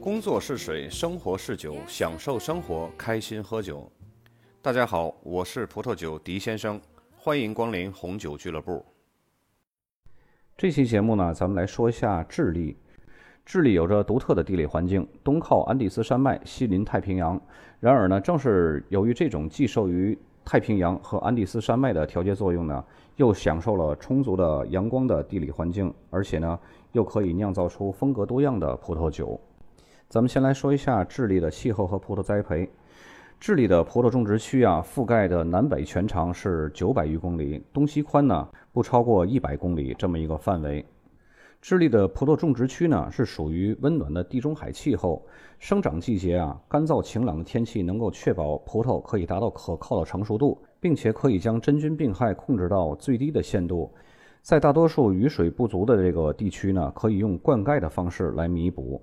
工作是水，生活是酒，享受生活，开心喝酒。大家好，我是葡萄酒狄先生，欢迎光临红酒俱乐部。这期节目呢，咱们来说一下智利。智利有着独特的地理环境，东靠安第斯山脉，西临太平洋。然而呢，正是由于这种既受于太平洋和安第斯山脉的调节作用呢，又享受了充足的阳光的地理环境，而且呢，又可以酿造出风格多样的葡萄酒。咱们先来说一下智利的气候和葡萄栽培。智利的葡萄种植区啊，覆盖的南北全长是九百余公里，东西宽呢不超过一百公里这么一个范围。智利的葡萄种植区呢是属于温暖的地中海气候，生长季节啊干燥晴朗的天气能够确保葡萄可以达到可靠的成熟度，并且可以将真菌病害控制到最低的限度。在大多数雨水不足的这个地区呢，可以用灌溉的方式来弥补。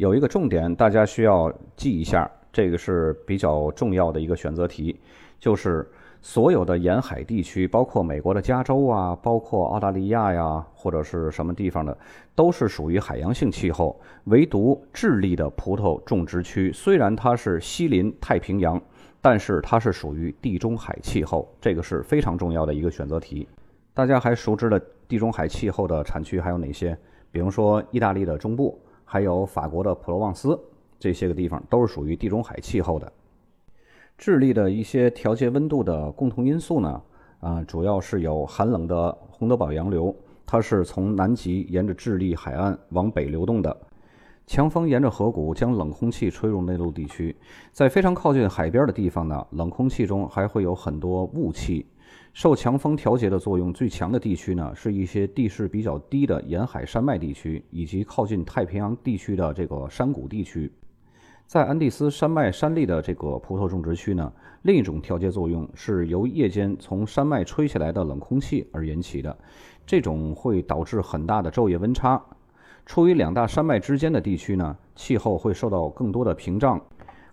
有一个重点，大家需要记一下。这个是比较重要的一个选择题，就是所有的沿海地区，包括美国的加州啊，包括澳大利亚呀，或者是什么地方的，都是属于海洋性气候。唯独智利的葡萄种植区，虽然它是西临太平洋，但是它是属于地中海气候，这个是非常重要的一个选择题。大家还熟知的地中海气候的产区还有哪些？比如说意大利的中部，还有法国的普罗旺斯。这些个地方都是属于地中海气候的。智利的一些调节温度的共同因素呢，啊，主要是有寒冷的洪德堡洋流，它是从南极沿着智利海岸往北流动的，强风沿着河谷将冷空气吹入内陆地区，在非常靠近海边的地方呢，冷空气中还会有很多雾气。受强风调节的作用最强的地区呢，是一些地势比较低的沿海山脉地区，以及靠近太平洋地区的这个山谷地区。在安第斯山脉山麓的这个葡萄种植区呢，另一种调节作用是由夜间从山脉吹下来的冷空气而引起的，这种会导致很大的昼夜温差。处于两大山脉之间的地区呢，气候会受到更多的屏障，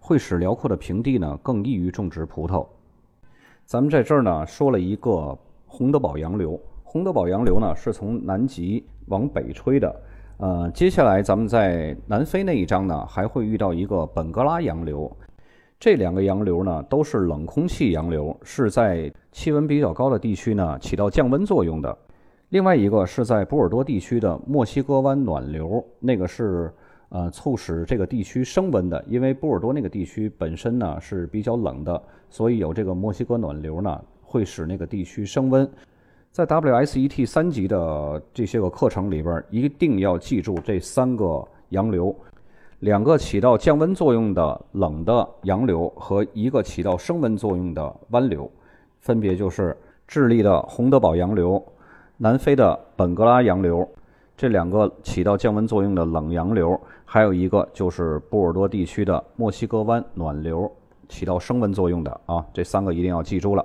会使辽阔的平地呢更易于种植葡萄。咱们在这儿呢说了一个洪德堡洋流，洪德堡洋流呢是从南极往北吹的。呃，接下来咱们在南非那一章呢，还会遇到一个本格拉洋流。这两个洋流呢，都是冷空气洋流，是在气温比较高的地区呢起到降温作用的。另外一个是在波尔多地区的墨西哥湾暖流，那个是呃促使这个地区升温的。因为波尔多那个地区本身呢是比较冷的，所以有这个墨西哥暖流呢，会使那个地区升温。在 WSET 三级的这些个课程里边，一定要记住这三个洋流：两个起到降温作用的冷的洋流和一个起到升温作用的湾流，分别就是智利的洪德堡洋流、南非的本格拉洋流。这两个起到降温作用的冷洋流，还有一个就是波尔多地区的墨西哥湾暖流，起到升温作用的啊。这三个一定要记住了。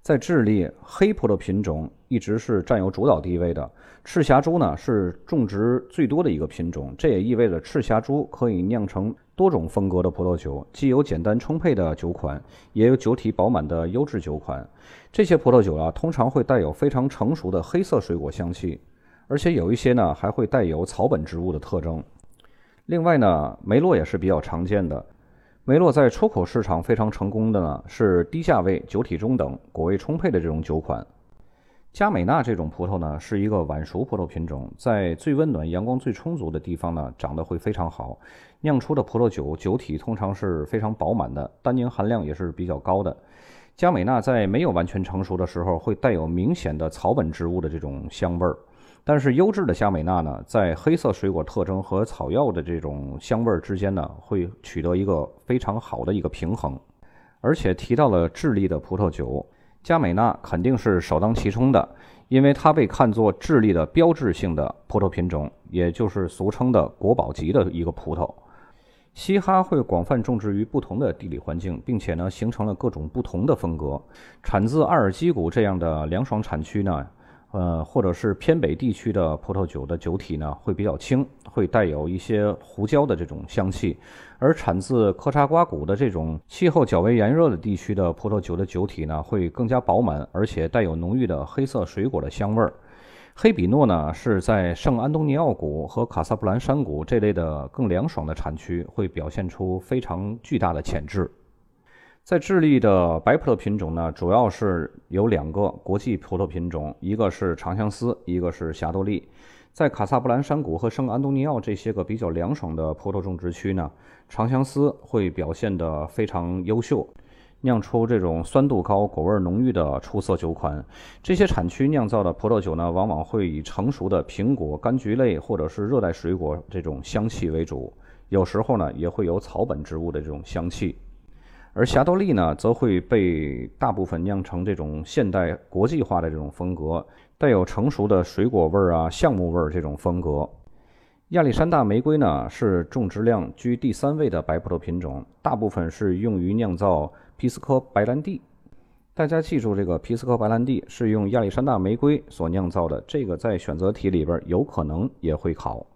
在智利，黑葡萄品种一直是占有主导地位的。赤霞珠呢是种植最多的一个品种，这也意味着赤霞珠可以酿成多种风格的葡萄酒，既有简单充沛的酒款，也有酒体饱满的优质酒款。这些葡萄酒啊，通常会带有非常成熟的黑色水果香气，而且有一些呢还会带有草本植物的特征。另外呢，梅洛也是比较常见的。梅洛在出口市场非常成功的呢，是低价位、酒体中等、果味充沛的这种酒款。加美纳这种葡萄呢，是一个晚熟葡萄品种，在最温暖、阳光最充足的地方呢，长得会非常好。酿出的葡萄酒酒体通常是非常饱满的，单宁含量也是比较高的。加美纳在没有完全成熟的时候，会带有明显的草本植物的这种香味儿。但是优质的加美纳呢，在黑色水果特征和草药的这种香味儿之间呢，会取得一个非常好的一个平衡。而且提到了智利的葡萄酒，加美纳肯定是首当其冲的，因为它被看作智利的标志性的葡萄品种，也就是俗称的国宝级的一个葡萄。西哈会广泛种植于不同的地理环境，并且呢，形成了各种不同的风格。产自阿尔基谷这样的凉爽产区呢。呃，或者是偏北地区的葡萄酒的酒体呢，会比较轻，会带有一些胡椒的这种香气；而产自科查瓜谷的这种气候较为炎热的地区的葡萄酒的酒体呢，会更加饱满，而且带有浓郁的黑色水果的香味儿。黑比诺呢是在圣安东尼奥谷和卡萨布兰山谷这类的更凉爽的产区会表现出非常巨大的潜质。在智利的白葡萄品种呢，主要是有两个国际葡萄品种，一个是长相思，一个是霞多丽。在卡萨布兰山谷和圣安东尼奥这些个比较凉爽的葡萄种植区呢，长相思会表现得非常优秀，酿出这种酸度高、果味浓郁的出色酒款。这些产区酿造的葡萄酒呢，往往会以成熟的苹果、柑橘类或者是热带水果这种香气为主，有时候呢也会有草本植物的这种香气。而霞多丽呢，则会被大部分酿成这种现代国际化的这种风格，带有成熟的水果味儿啊、橡木味儿这种风格。亚历山大玫瑰呢，是种植量居第三位的白葡萄品种，大部分是用于酿造皮斯科白兰地。大家记住，这个皮斯科白兰地是用亚历山大玫瑰所酿造的，这个在选择题里边有可能也会考。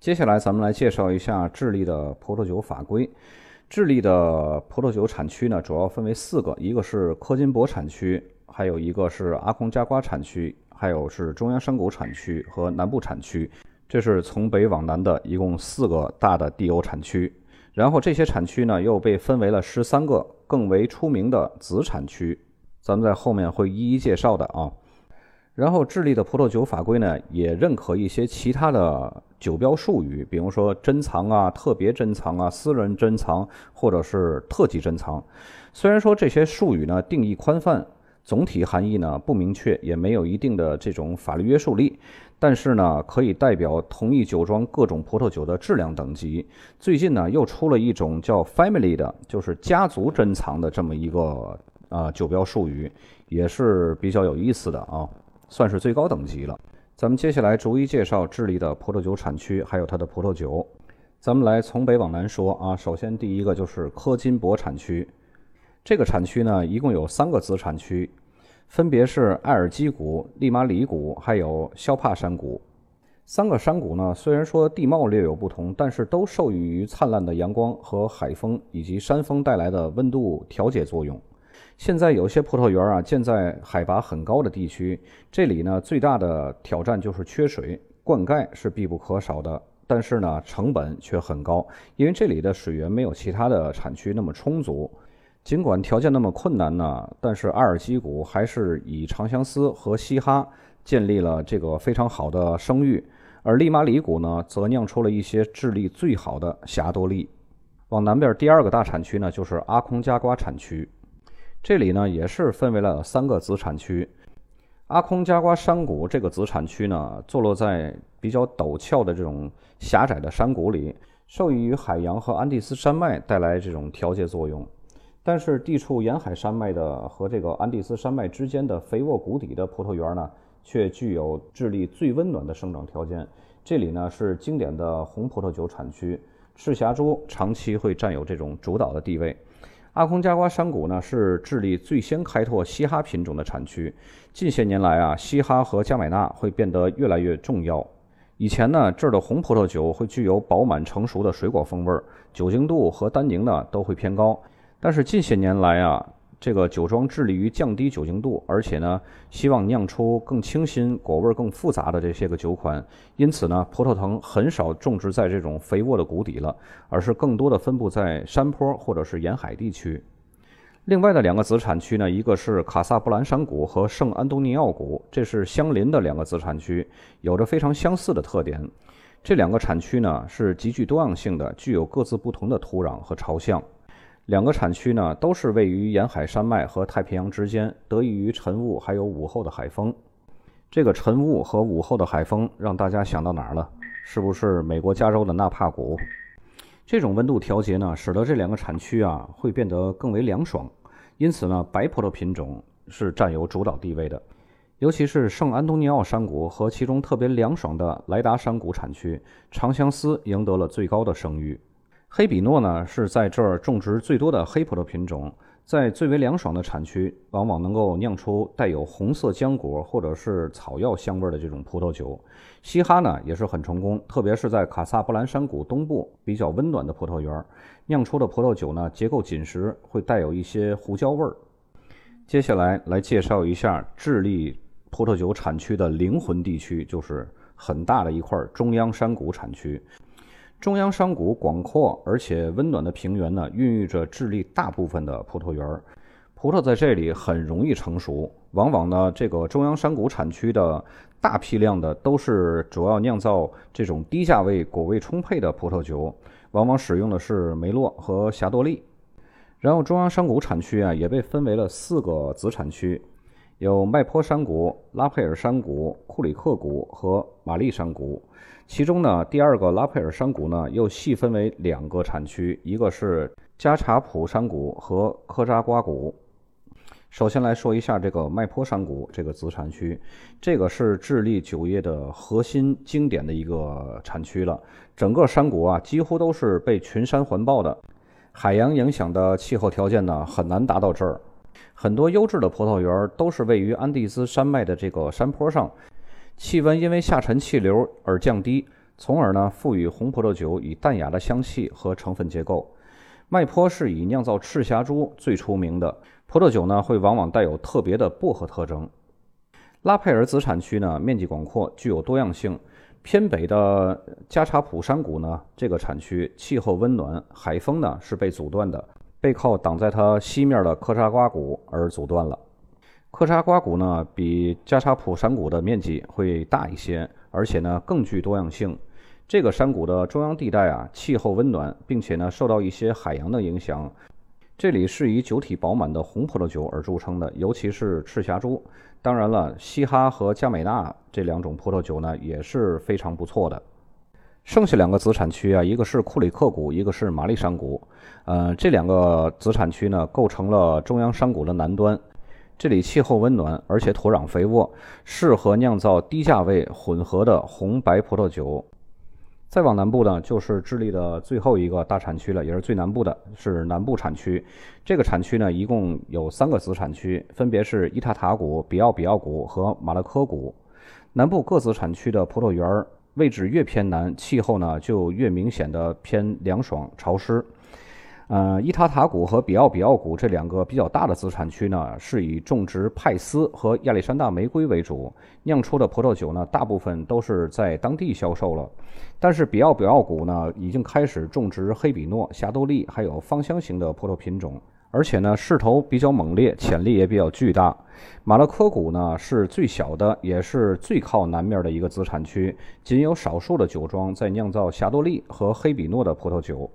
接下来，咱们来介绍一下智利的葡萄酒法规。智利的葡萄酒产区呢，主要分为四个，一个是科金博产区，还有一个是阿空加瓜产区，还有是中央山谷产区和南部产区。这是从北往南的一共四个大的地欧产区。然后这些产区呢，又被分为了十三个更为出名的子产区，咱们在后面会一一介绍的啊。然后，智利的葡萄酒法规呢，也认可一些其他的酒标术语，比如说珍藏啊、特别珍藏啊、私人珍藏，或者是特级珍藏。虽然说这些术语呢定义宽泛，总体含义呢不明确，也没有一定的这种法律约束力，但是呢可以代表同一酒庄各种葡萄酒的质量等级。最近呢又出了一种叫 “family” 的，就是家族珍藏的这么一个啊酒标术语，也是比较有意思的啊。算是最高等级了。咱们接下来逐一介绍智利的葡萄酒产区，还有它的葡萄酒。咱们来从北往南说啊。首先，第一个就是科金博产区。这个产区呢，一共有三个子产区，分别是艾尔基谷、利马里谷，还有肖帕山谷。三个山谷呢，虽然说地貌略有不同，但是都受益于灿烂的阳光和海风以及山峰带来的温度调节作用。现在有些葡萄园啊建在海拔很高的地区，这里呢最大的挑战就是缺水，灌溉是必不可少的。但是呢成本却很高，因为这里的水源没有其他的产区那么充足。尽管条件那么困难呢，但是阿尔基谷还是以长相思和西哈建立了这个非常好的声誉，而利马里谷呢则酿出了一些智利最好的霞多丽。往南边第二个大产区呢就是阿空加瓜产区。这里呢也是分为了三个子产区，阿空加瓜山谷这个子产区呢，坐落在比较陡峭的这种狭窄的山谷里，受益于海洋和安第斯山脉带来这种调节作用。但是地处沿海山脉的和这个安第斯山脉之间的肥沃谷底的葡萄园呢，却具有智利最温暖的生长条件。这里呢是经典的红葡萄酒产区，赤霞珠长期会占有这种主导的地位。阿空加瓜山谷呢，是智利最先开拓西哈品种的产区。近些年来啊，西哈和加美纳会变得越来越重要。以前呢，这儿的红葡萄酒会具有饱满成熟的水果风味，酒精度和单宁呢都会偏高。但是近些年来啊，这个酒庄致力于降低酒精度，而且呢，希望酿出更清新、果味更复杂的这些个酒款。因此呢，葡萄藤很少种植在这种肥沃的谷底了，而是更多的分布在山坡或者是沿海地区。另外的两个子产区呢，一个是卡萨布兰山谷和圣安东尼奥谷，这是相邻的两个子产区，有着非常相似的特点。这两个产区呢，是极具多样性的，具有各自不同的土壤和朝向。两个产区呢，都是位于沿海山脉和太平洋之间，得益于晨雾还有午后的海风。这个晨雾和午后的海风，让大家想到哪儿了？是不是美国加州的纳帕谷？这种温度调节呢，使得这两个产区啊会变得更为凉爽。因此呢，白葡萄品种是占有主导地位的。尤其是圣安东尼奥山谷和其中特别凉爽的莱达山谷产区，长相思赢得了最高的声誉。黑比诺呢是在这儿种植最多的黑葡萄品种，在最为凉爽的产区，往往能够酿出带有红色浆果或者是草药香味的这种葡萄酒。西哈呢也是很成功，特别是在卡萨布兰山谷东部比较温暖的葡萄园，酿出的葡萄酒呢结构紧实，会带有一些胡椒味儿。接下来来介绍一下智利葡萄酒产区的灵魂地区，就是很大的一块中央山谷产区。中央山谷广阔而且温暖的平原呢，孕育着智利大部分的葡萄园儿，葡萄在这里很容易成熟。往往呢，这个中央山谷产区的大批量的都是主要酿造这种低价位、果味充沛的葡萄酒，往往使用的是梅洛和霞多丽。然后，中央山谷产区啊，也被分为了四个子产区，有麦坡山谷、拉佩尔山谷、库里克谷和玛丽山谷。其中呢，第二个拉佩尔山谷呢，又细分为两个产区，一个是加查普山谷和科扎瓜谷。首先来说一下这个麦坡山谷这个子产区，这个是智利酒业的核心经典的一个产区了。整个山谷啊，几乎都是被群山环抱的，海洋影响的气候条件呢，很难达到这儿。很多优质的葡萄园都是位于安第斯山脉的这个山坡上。气温因为下沉气流而降低，从而呢赋予红葡萄酒以淡雅的香气和成分结构。麦坡是以酿造赤霞珠最出名的，葡萄酒呢会往往带有特别的薄荷特征。拉佩尔子产区呢面积广阔，具有多样性。偏北的加查普山谷呢这个产区气候温暖，海风呢是被阻断的，背靠挡在它西面的科查瓜谷而阻断了。科沙瓜谷呢，比加查普山谷的面积会大一些，而且呢更具多样性。这个山谷的中央地带啊，气候温暖，并且呢受到一些海洋的影响。这里是以酒体饱满的红葡萄酒而著称的，尤其是赤霞珠。当然了，西哈和加美纳这两种葡萄酒呢也是非常不错的。剩下两个子产区啊，一个是库里克谷，一个是玛丽山谷。呃，这两个子产区呢构成了中央山谷的南端。这里气候温暖，而且土壤肥沃，适合酿造低价位混合的红白葡萄酒。再往南部呢，就是智利的最后一个大产区了，也是最南部的，是南部产区。这个产区呢，一共有三个子产区，分别是伊塔塔谷、比奥比奥谷和马勒科谷。南部各子产区的葡萄园位置越偏南，气候呢就越明显的偏凉爽潮湿。呃，伊塔塔谷和比奥比奥谷这两个比较大的资产区呢，是以种植派斯和亚历山大玫瑰为主，酿出的葡萄酒呢，大部分都是在当地销售了。但是比奥比奥谷呢，已经开始种植黑比诺、霞多丽，还有芳香型的葡萄品种，而且呢，势头比较猛烈，潜力也比较巨大。马勒科谷呢，是最小的，也是最靠南面的一个资产区，仅有少数的酒庄在酿造霞多丽和黑比诺的葡萄酒。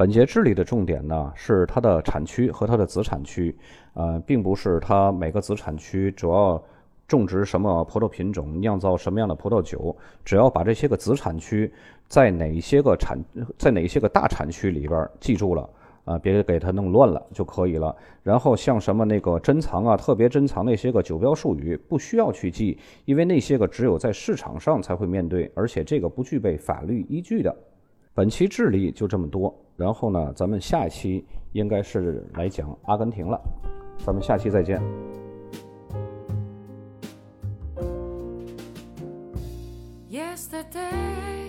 本节智利的重点呢是它的产区和它的子产区，呃，并不是它每个子产区主要种植什么葡萄品种、酿造什么样的葡萄酒，只要把这些个子产区在哪些个产在哪些个大产区里边记住了，啊，别给它弄乱了就可以了。然后像什么那个珍藏啊、特别珍藏那些个酒标术语，不需要去记，因为那些个只有在市场上才会面对，而且这个不具备法律依据的。本期智利就这么多，然后呢，咱们下一期应该是来讲阿根廷了，咱们下期再见。Yesterday